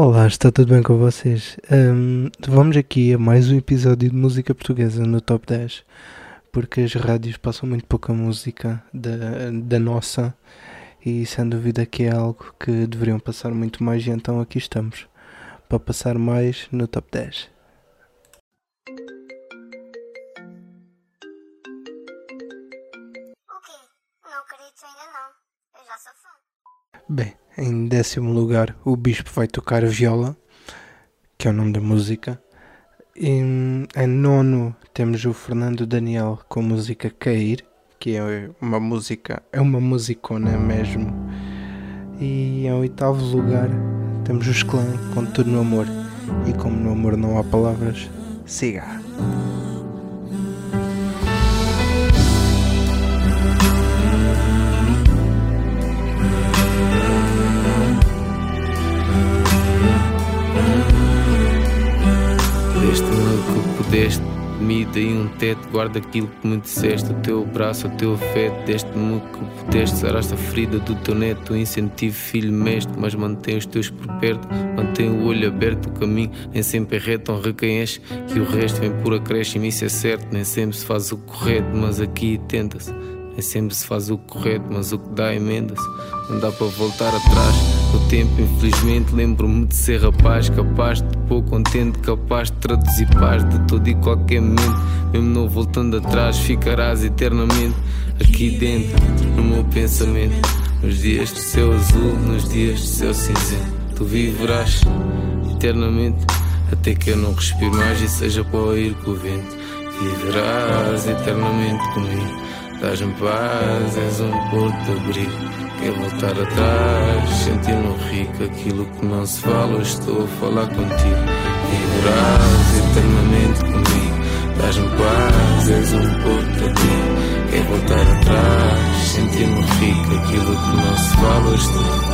Olá, está tudo bem com vocês? Ahm, vamos aqui a mais um episódio de música portuguesa no Top 10, porque as rádios passam muito pouca música da, da nossa e sem dúvida que é algo que deveriam passar muito mais e então aqui estamos para passar mais no Top 10. O quê? Não acredito ainda não. Eu já sou fã. Bem, em décimo lugar, o Bispo vai tocar viola, que é o nome da música. Em, em nono, temos o Fernando Daniel com a música Cair, que é uma música, é uma musicona mesmo. E em oitavo lugar, temos os Clã com Tudo no Amor. E como no amor não há palavras, siga! O que pudeste, me dei um teto, guarda aquilo que me disseste, o teu braço, o teu afeto, deste-me que pudeste, saraste a ferida do teu neto, incentivo, filho mestre, mas mantém os teus por perto, mantém o olho aberto, o caminho nem sempre é reto, honra que o resto vem por acréscimo, isso é certo, nem sempre se faz o correto, mas aqui tenta-se. Nem sempre se faz o correto, mas o que dá emenda-se. Não dá para voltar atrás. No tempo, infelizmente, lembro-me de ser rapaz, capaz de pôr contente, capaz de traduzir paz de todo e qualquer momento. Mesmo não voltando atrás, ficarás eternamente aqui dentro, no meu pensamento. Nos dias de céu azul, nos dias de céu cinzento, tu viverás eternamente. Até que eu não respiro mais e seja para ir com o vento. Viverás eternamente comigo. Dás-me paz, és um porto de abrigo. Quer voltar atrás, sentir-me rico. Aquilo que não se fala, estou a falar contigo. Viverás eternamente comigo. Dás-me paz, és um porto abrigo. Quer voltar atrás, sentir-me rico. Aquilo que não se fala, estou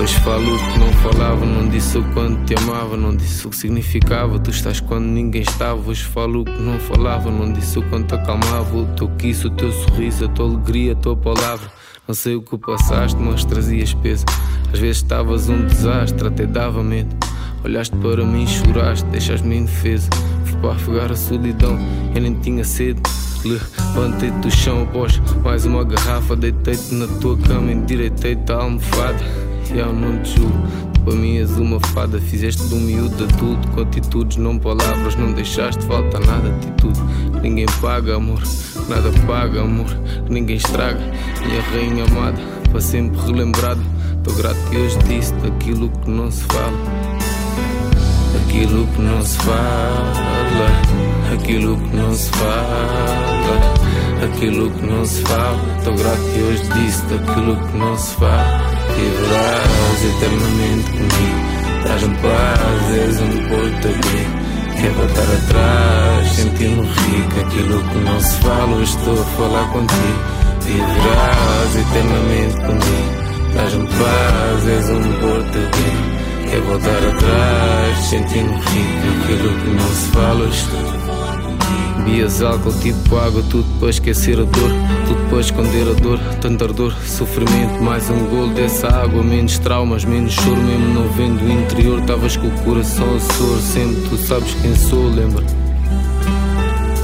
Hoje falo o que não falava, não disse o quanto te amava, não disse o que significava. Tu estás quando ninguém estava. Hoje falo o que não falava, não disse o quanto acalmava. O teu kiss, o teu sorriso, a tua alegria, a tua palavra. Não sei o que passaste, mas trazias peso. Às vezes estavas um desastre, até dava medo. Olhaste para mim, choraste, deixaste-me indefesa. Fui para afogar a solidão, eu nem tinha sede. Levantei-te do chão após mais uma garrafa. Deitei-te na tua cama, endireitei-te a almofada. E eu não te julgo, para mim és uma fada. Fizeste um miúdo adulto com atitudes, não palavras. Não deixaste falta nada, atitude. Ninguém paga, amor, nada paga, amor, ninguém estraga. Minha rainha amada, para sempre relembrada. Estou grato que hoje disse daquilo que não se fala. Aquilo que não se fala, aquilo que não se fala, aquilo que não se fala. Estou grato que hoje disse daquilo que não se fala. Viverás eternamente comigo, dás-me paz, és um porto abrigo. Quer voltar atrás, sentir-me rico, aquilo que não se fala, estou a falar contigo. Viverás eternamente comigo, dás-me paz, és um porto abrigo. Quer voltar atrás, sentindo rico Aquilo que não se fala, estou Bias álcool, tipo água, tudo para esquecer a dor Tudo para esconder a dor, tanta ardor, sofrimento Mais um golo dessa água, menos traumas, menos choro Mesmo não vendo o interior, estavas com o coração a sor Sempre tu sabes quem sou, lembra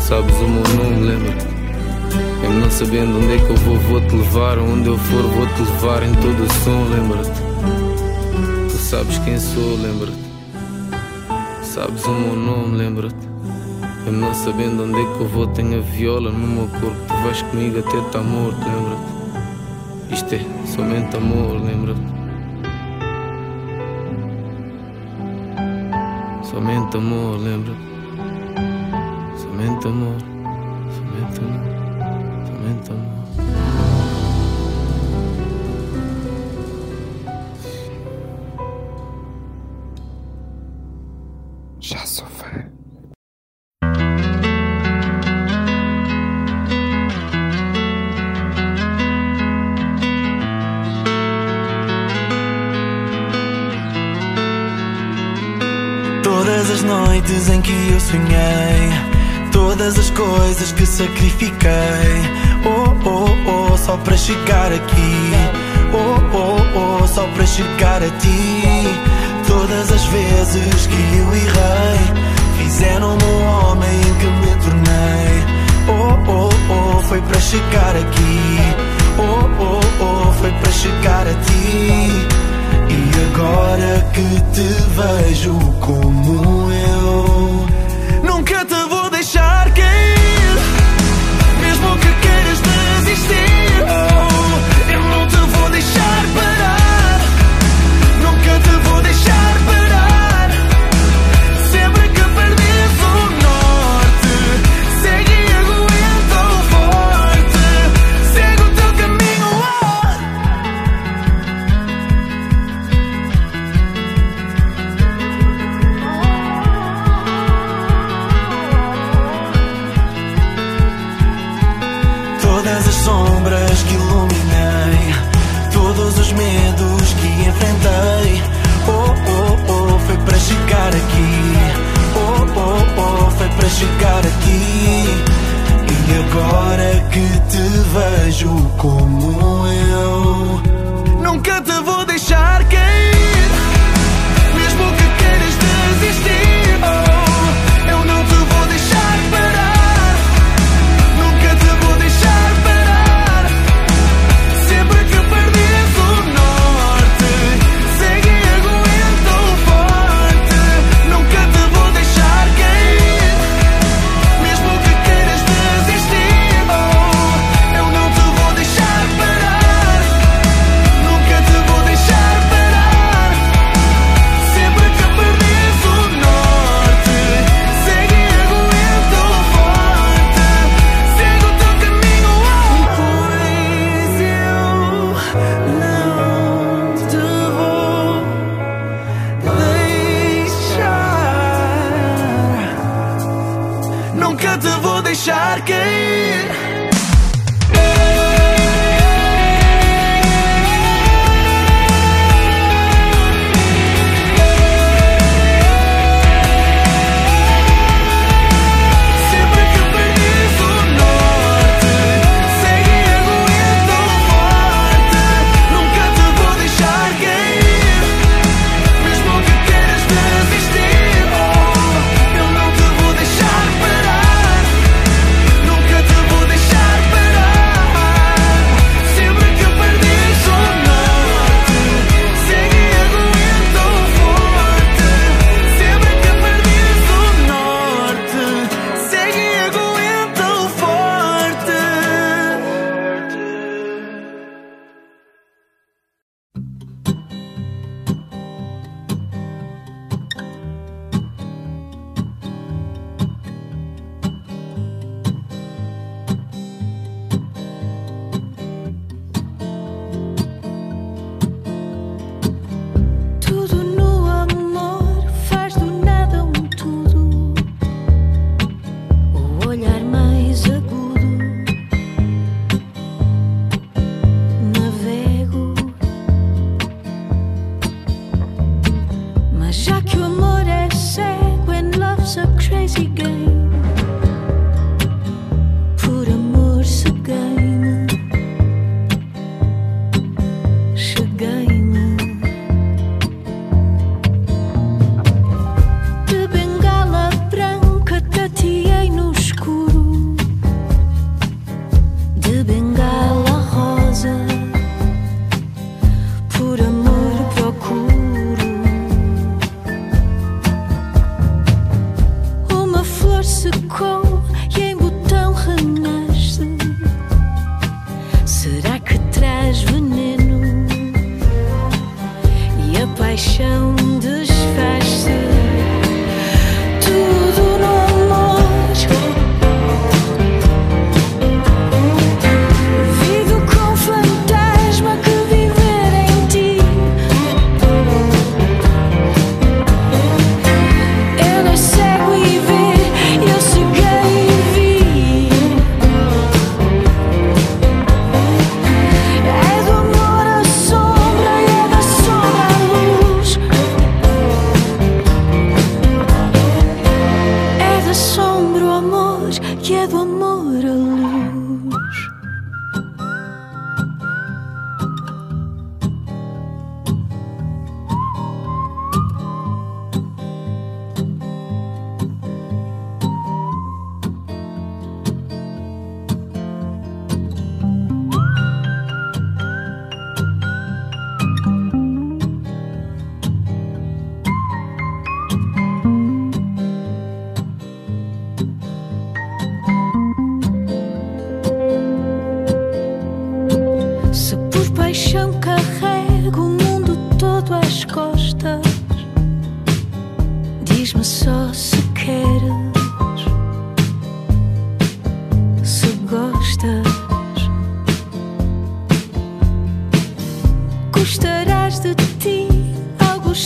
Sabes o meu nome, lembra Mesmo não sabendo onde é que eu vou, vou-te levar Onde eu for, vou-te levar em todo o som, lembra-te sabes quem sou, lembra-te. Sabes o meu nome, lembra-te. Eu não sabendo onde é que eu vou, tenho a viola no meu corpo. Tu vais comigo até estar morto, lembra-te. Isto é somente amor, lembra-te. Somente amor, lembra-te. Somente amor, somente amor, somente amor. sacrifiquei Oh, oh, oh, só para chegar aqui. Oh, oh, oh, só para chegar a ti. Todas as vezes que eu errei Fizeram-me o homem que me tornei. Oh, oh, oh, foi para chegar aqui. Oh, oh, oh, foi para chegar a ti. E agora que te vejo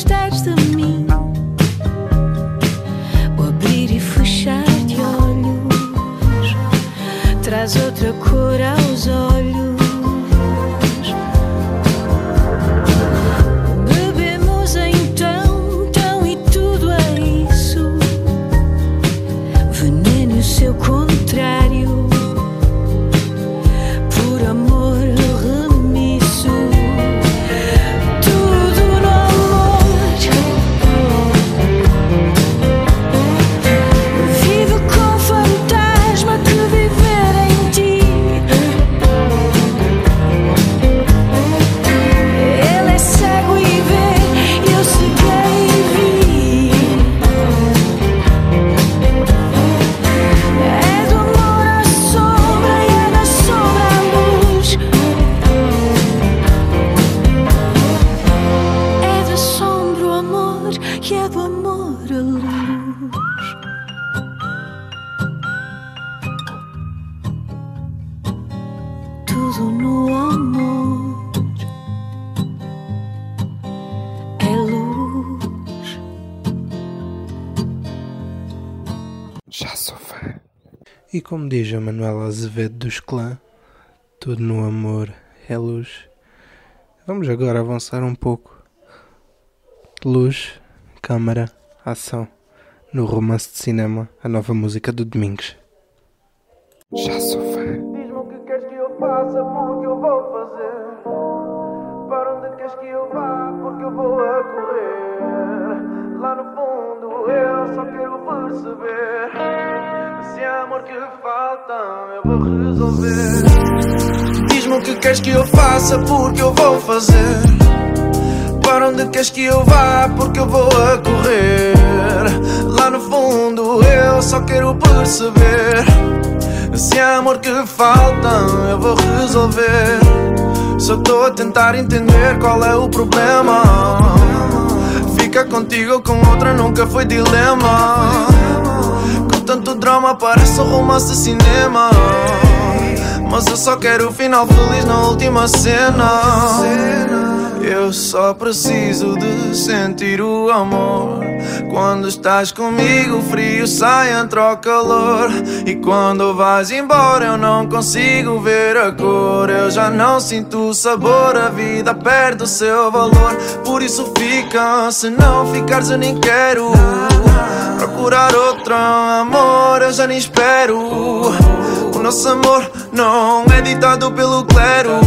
steigt. E como diz a Manuela Azevedo dos Clã, tudo no amor é luz. Vamos agora avançar um pouco. Luz, câmara, ação. No romance de cinema, a nova música do Domingos. Já sou fã. Diz-me o que queres que eu faça, porque eu vou fazer. Para onde queres que eu vá, porque eu vou a correr. Lá no fundo eu só quero perceber. Amor que falta, eu vou resolver. Diz-me o que queres que eu faça, porque eu vou fazer. Para onde queres que eu vá, porque eu vou a correr. Lá no fundo eu só quero perceber. Se há amor que falta, eu vou resolver. Só estou a tentar entender qual é o problema. Fica contigo com outra nunca foi dilema. Tanto drama parece um romance cinema. Mas eu só quero o final feliz na última cena. Eu só preciso de sentir o amor. Quando estás comigo, o frio sai, entra o calor. E quando vais embora, eu não consigo ver a cor. Eu já não sinto o sabor, a vida perde o seu valor. Por isso fica, se não ficares, eu nem quero. Procurar outro amor, eu já nem espero. O nosso amor não é ditado pelo clero.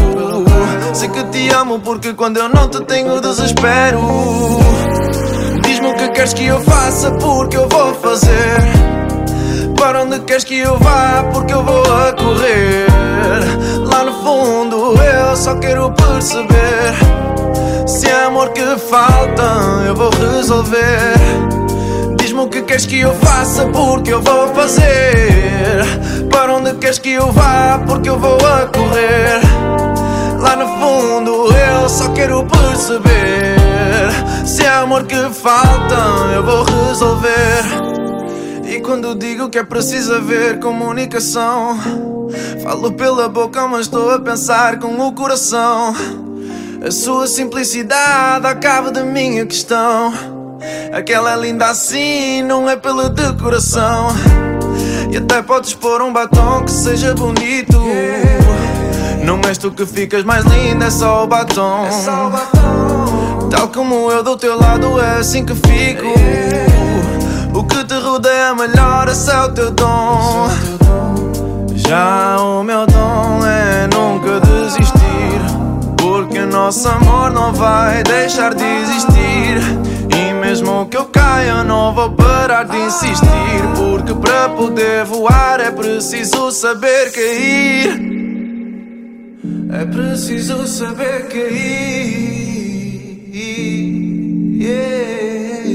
Sei que te amo porque quando eu não te tenho desespero. Diz-me o que queres que eu faça porque eu vou fazer. Para onde queres que eu vá porque eu vou a correr. Lá no fundo eu só quero perceber. Se é amor que falta, eu vou resolver. Diz-me o que queres que eu faça porque eu vou fazer. Para onde queres que eu vá porque eu vou a correr. Lá no fundo eu só quero perceber. Se é amor que falta, eu vou resolver. E quando digo que é preciso haver comunicação, falo pela boca, mas estou a pensar com o coração. A sua simplicidade acaba da minha questão. Aquela linda assim não é pela decoração. E até podes pôr um batom que seja bonito. Não és tu que ficas mais linda, é só o batom. Tal como eu do teu lado, é assim que fico. O que te rodeia melhor, esse é o teu dom. Já o meu dom é nunca desistir. Porque nosso amor não vai deixar de existir. Mesmo que eu caia, não vou parar de insistir. Porque para poder voar é preciso saber cair. É preciso saber cair. Yeah.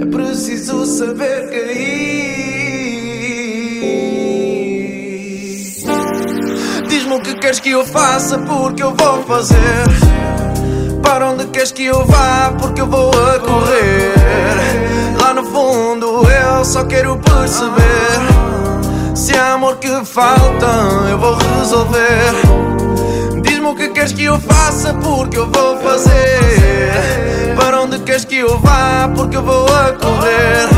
É preciso saber cair. Diz-me o que queres que eu faça, porque eu vou fazer. Para onde queres que eu vá, porque eu vou a correr. Lá no fundo eu só quero perceber. Se há amor que falta, eu vou resolver. Diz-me o que queres que eu faça, porque eu vou fazer. eu vá, porque eu vou a correr.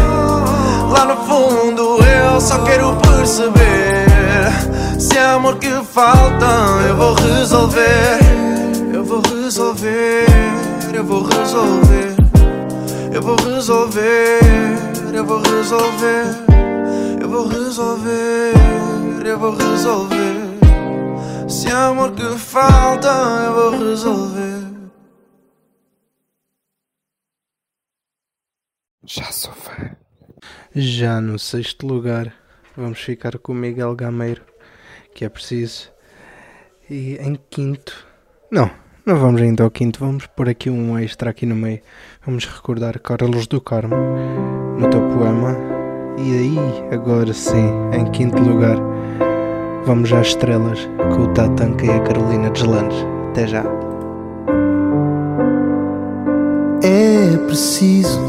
Lá no fundo eu só quero perceber se é amor que falta eu vou resolver. Eu vou resolver, eu vou resolver. Eu vou resolver, eu vou resolver. Eu vou resolver, eu vou resolver. Se é amor que falta eu vou resolver. Já sou fã. Já no sexto lugar, vamos ficar com o Miguel Gameiro, que é preciso. E em quinto, não, não vamos ainda ao quinto, vamos pôr aqui um extra aqui no meio. Vamos recordar Carlos do Carmo no teu poema. E aí, agora sim, em quinto lugar, vamos às estrelas com o Tatanka e a Carolina Deslandes. Até já. É preciso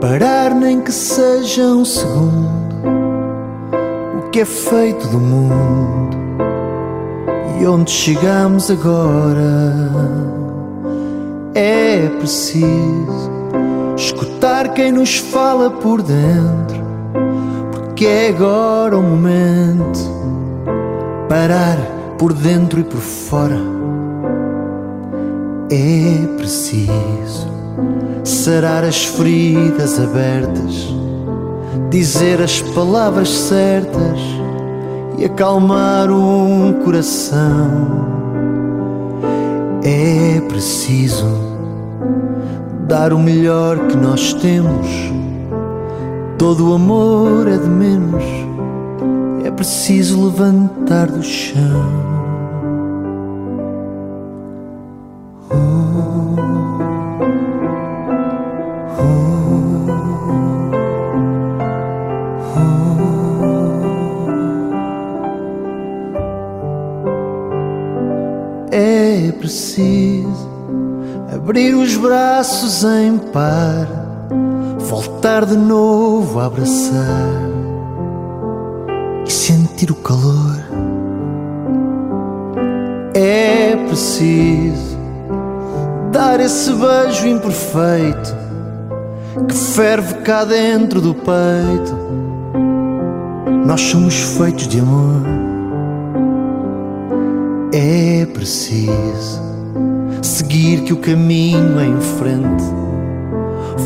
parar, nem que seja um segundo. O que é feito do mundo e onde chegamos agora. É preciso escutar quem nos fala por dentro, porque é agora o momento. Parar por dentro e por fora. É preciso sarar as feridas abertas, dizer as palavras certas e acalmar um coração. É preciso dar o melhor que nós temos. Todo o amor é de menos. É preciso levantar do chão. Abrir os braços em par, voltar de novo a abraçar e sentir o calor. É preciso dar esse beijo imperfeito que ferve cá dentro do peito. Nós somos feitos de amor. É preciso seguir que o caminho é em frente.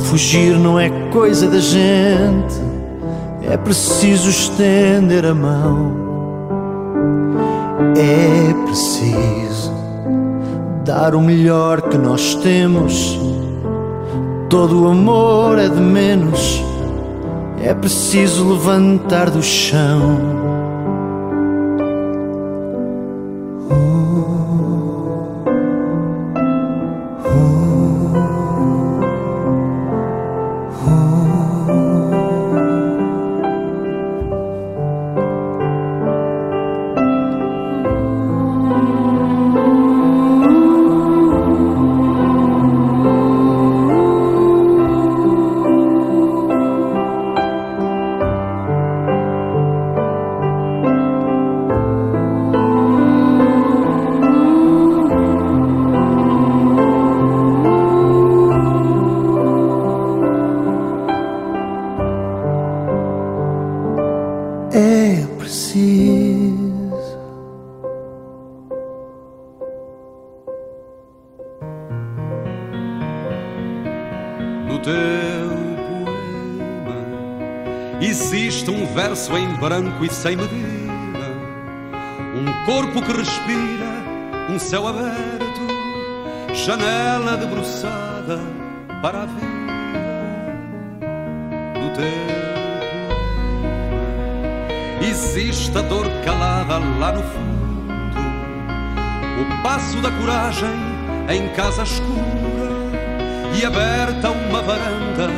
Fugir não é coisa da gente. É preciso estender a mão. É preciso dar o melhor que nós temos. Todo o amor é de menos. É preciso levantar do chão. É sem medida, um corpo que respira, um céu aberto, janela debruçada para a vida. No teu poema existe a dor calada lá no fundo, o passo da coragem em casa escura e aberta uma varanda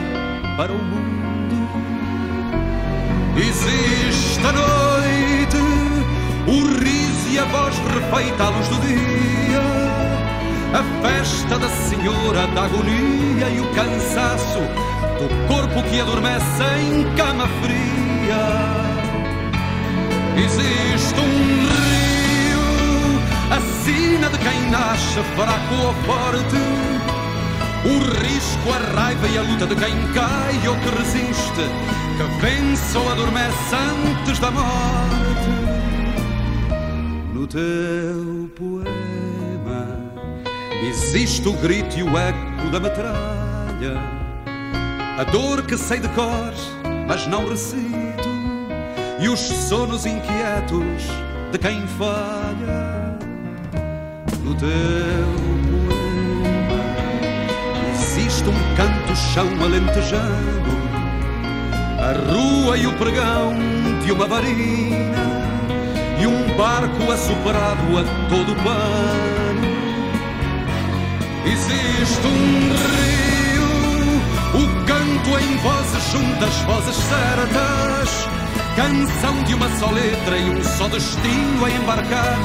para o mundo. Existe a noite, o riso e a voz refeita à luz do dia, a festa da senhora da agonia e o cansaço do corpo que adormece em cama fria. Existe um rio, a sina de quem nasce fraco ou forte O risco, a raiva e a luta de quem cai ou que resiste, que vence ou adormece antes da morte. No teu poema existe o grito e o eco da metralha, a dor que sei de cor, mas não recito, e os sonos inquietos de quem falha. No teu existe um canto-chão alentejano, a rua e o pregão de uma varina e um barco assoprado a todo pano. Existe um rio, o canto em vozes juntas, vozes certas, canção de uma só letra e um só destino a embarcar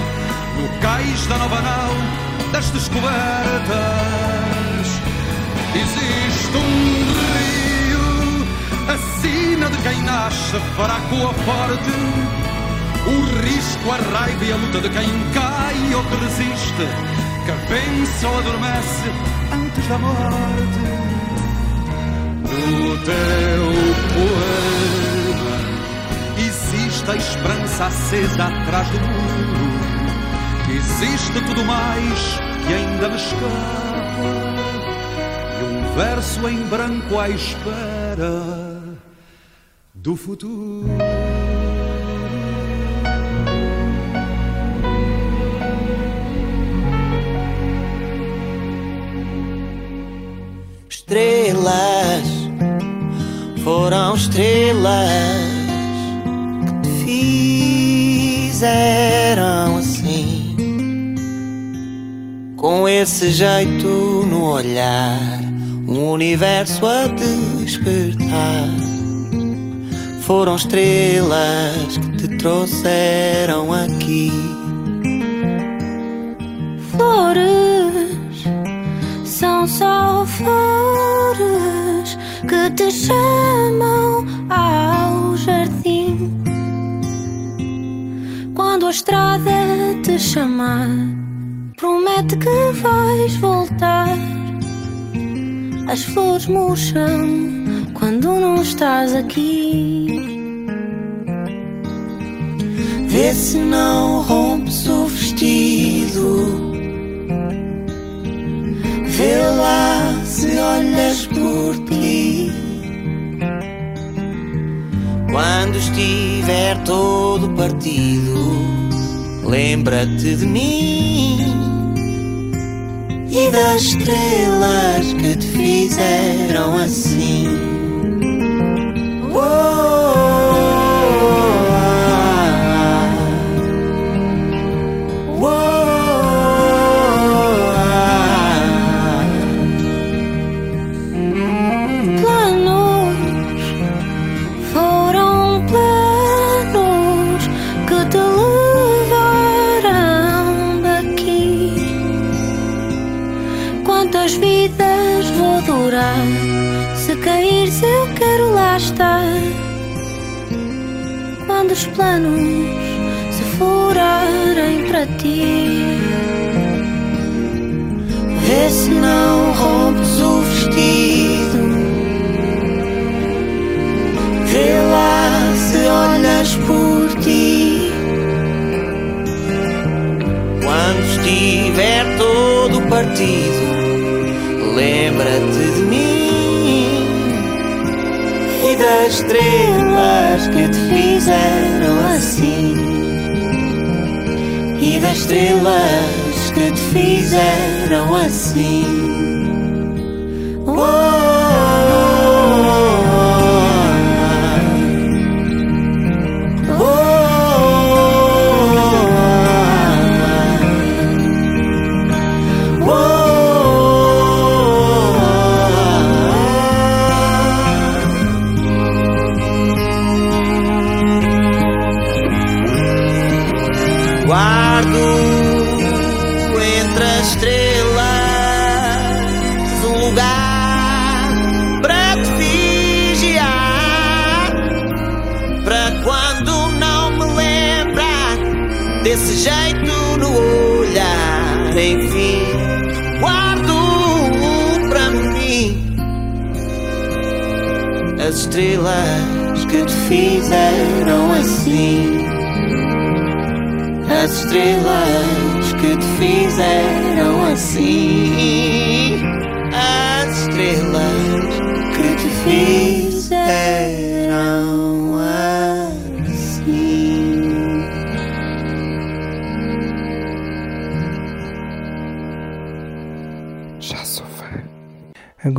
no cais da nova nau das descobertas. Existe um rio, sina de quem nasce, fraco ou forte. O risco, a raiva e a luta de quem cai ou que resiste, que vence ou adormece antes da morte. No teu poema existe a esperança acesa atrás do muro. Existe tudo mais que ainda me escapa verso em branco à espera do futuro. Estrelas foram estrelas que te fizeram assim, com esse jeito no olhar um universo a despertar. Foram estrelas que te trouxeram aqui. Flores são só flores que te chamam ao jardim. Quando a estrada te chamar, promete que vais voltar. As flores murcham quando não estás aqui. Vê se não rompes o vestido. Vê lá se olhas por ti. Quando estiver todo partido, lembra-te de mim e das estrelas que te fizeram assim. Oh,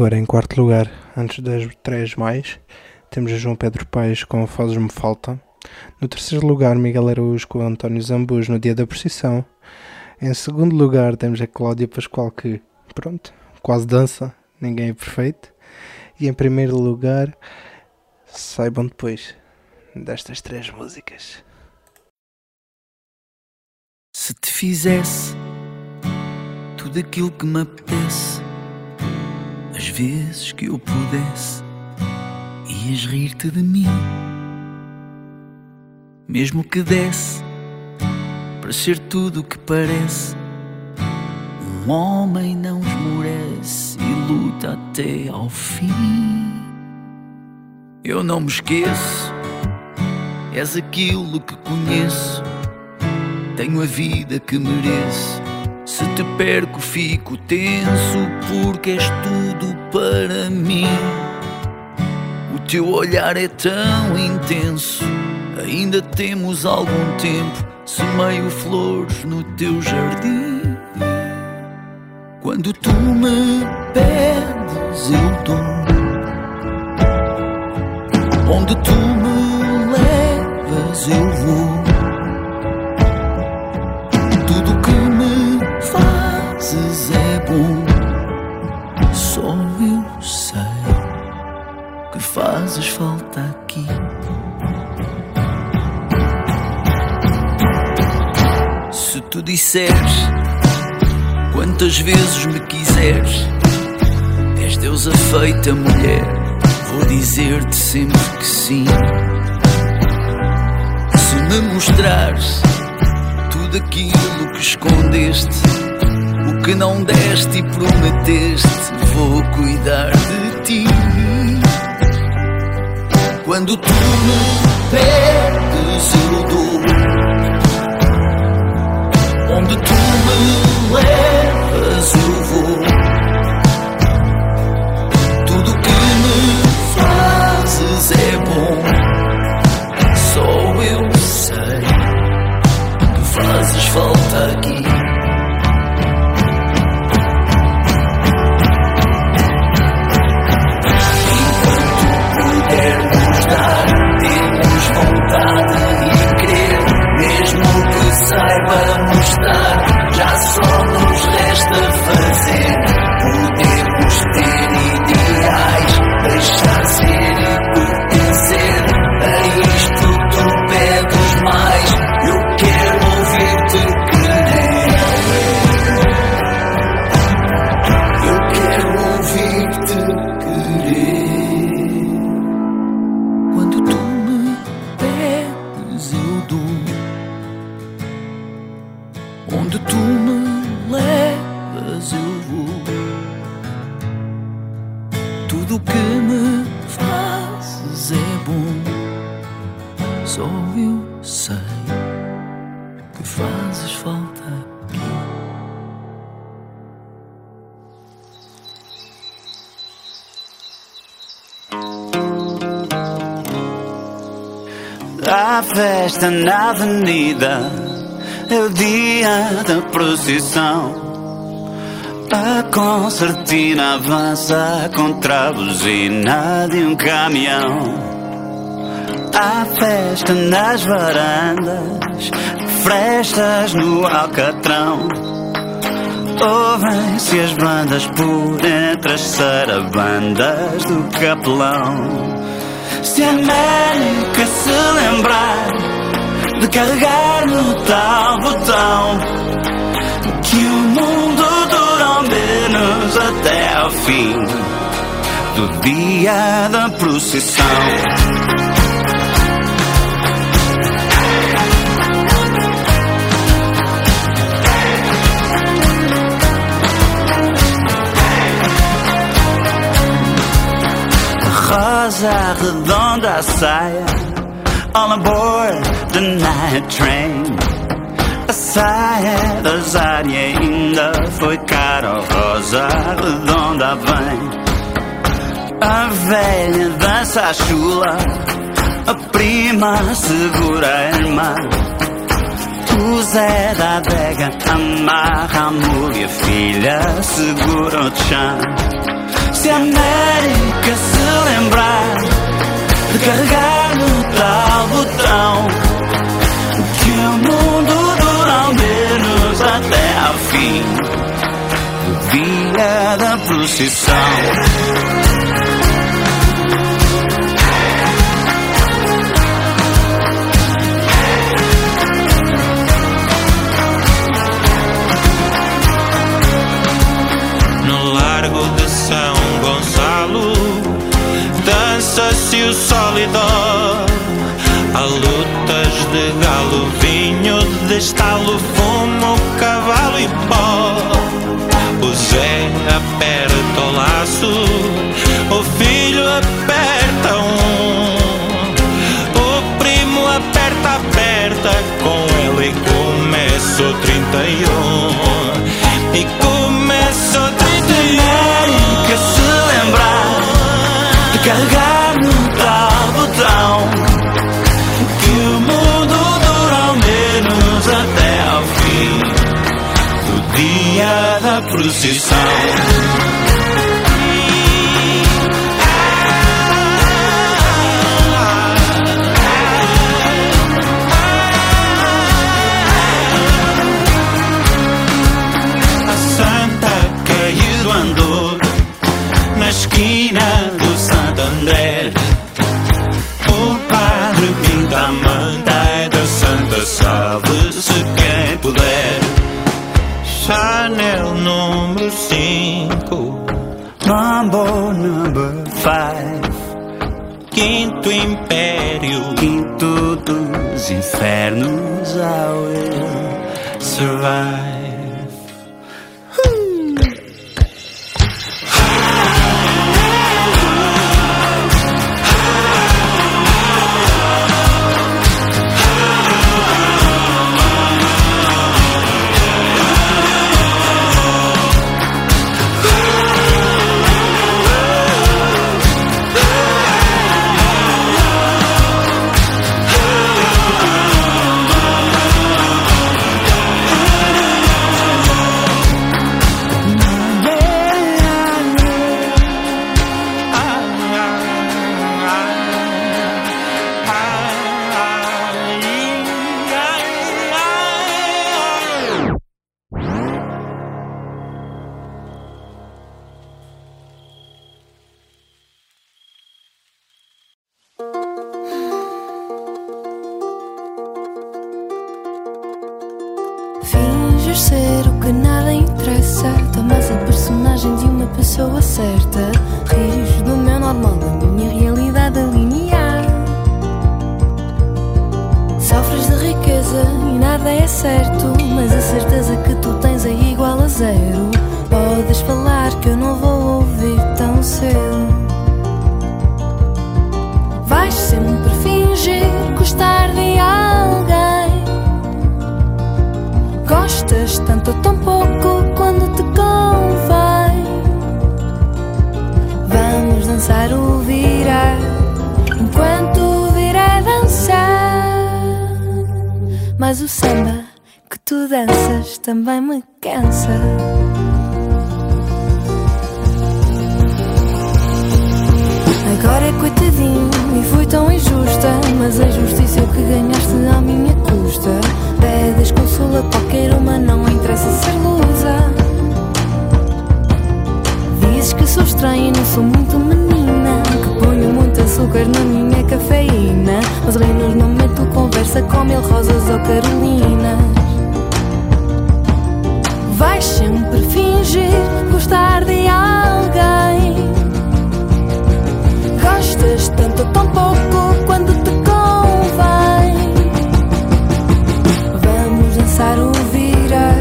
Agora, em quarto lugar, antes das três mais, temos a João Pedro Paes com Fazes-me Falta. No terceiro lugar, Miguel Araújo com António Zambus no Dia da Procissão. Em segundo lugar, temos a Cláudia Pascoal que, pronto, quase dança, ninguém é perfeito. E em primeiro lugar, saibam depois destas três músicas. Se te fizesse tudo aquilo que me apetece, as vezes que eu pudesse, ias rir-te de mim. Mesmo que desse para ser tudo o que parece, um homem não esmorece e luta até ao fim. Eu não me esqueço, és aquilo que conheço. Tenho a vida que mereço. Se te perco, fico tenso, porque és tudo para mim. O teu olhar é tão intenso. Ainda temos algum tempo. Semeio flores no teu jardim. Quando tu me pedes, eu dou. Onde tu me levas, eu vou. Fazes é bom. Só eu sei que fazes falta aqui. Se tu disseres quantas vezes me quiseres, és deusa feita mulher, vou dizer-te sempre que sim. Se me mostrares tudo aquilo que escondeste, que não deste e prometeste, vou cuidar de ti. Quando tu me pedes, eu dou. Onde tu me levas, eu vou. Tudo que me fazes é bom. Só eu sei que fazes falta aqui. Resta festa na avenida, é o dia da procissão. A concertina avança contra a buzina de um caminhão. Há festa nas varandas, frestas no alcatrão. Ouvem-se as bandas por entre as sarabandas do capelão. Se a América se lembrar de carregar no tal botão, que o mundo dura ao menos até ao fim do dia da procissão. rosa redonda a saia. All aboard the night train. A da Zari ainda foi cara, rosa redonda vem. A velha dança a chula, a prima segura a irmã. O Zé da adega amarra a mulher, a filha segura o chão. Se a América se lembrar de carregar no tal botão, que o mundo dura ao menos até ao fim do dia da procissão. No largo de de vinho de estalo Fumo, cavalo e pó. O Zé aperta o laço O filho aperta um. O primo aperta, aperta Com ele começa o 31 E começa procissão. bye. Também me cansa. Agora é coitadinho e fui tão injusta. Mas a justiça é o que ganhaste à minha custa. Pedes consolo a qualquer uma, não interessa ser lusa. Dizes que sou estranha e não sou muito menina. Que ponho muito açúcar na minha cafeína. Mas menos não meto conversa com mil rosas ou carolinas. Vais sempre fingir gostar de alguém. Gostas tanto ou tão pouco quando te convém. Vamos dançar o vira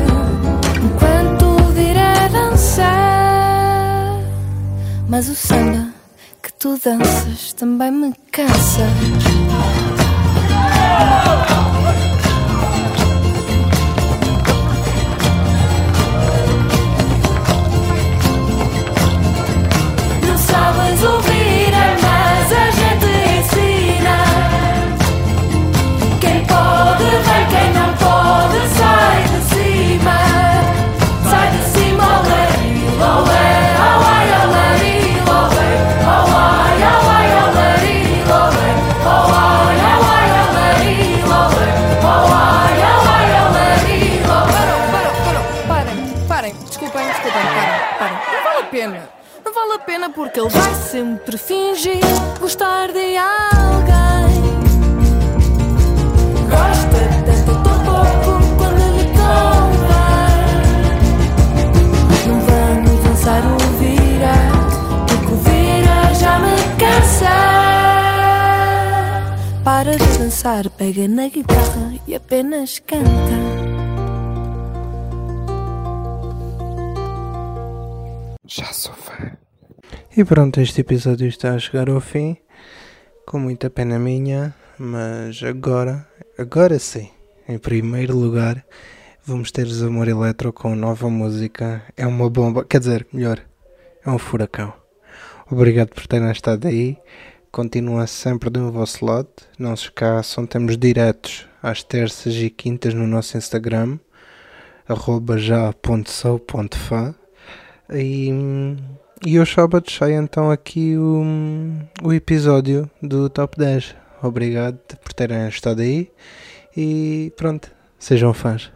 enquanto o vira dançar. Mas o samba que tu danças também me cansa. E pronto, este episódio está a chegar ao fim, com muita pena minha, mas agora, agora sim, em primeiro lugar, vamos ter Amor Eletro com nova música. É uma bomba, quer dizer, melhor, é um furacão. Obrigado por terem estado aí. Continua sempre do vosso lado. Não se esqueçam, temos diretos às terças e quintas no nosso Instagram, já.sou.fã. E hum, e eu sábado sai então aqui o, o episódio do Top 10. Obrigado por terem estado aí e pronto, sejam fãs.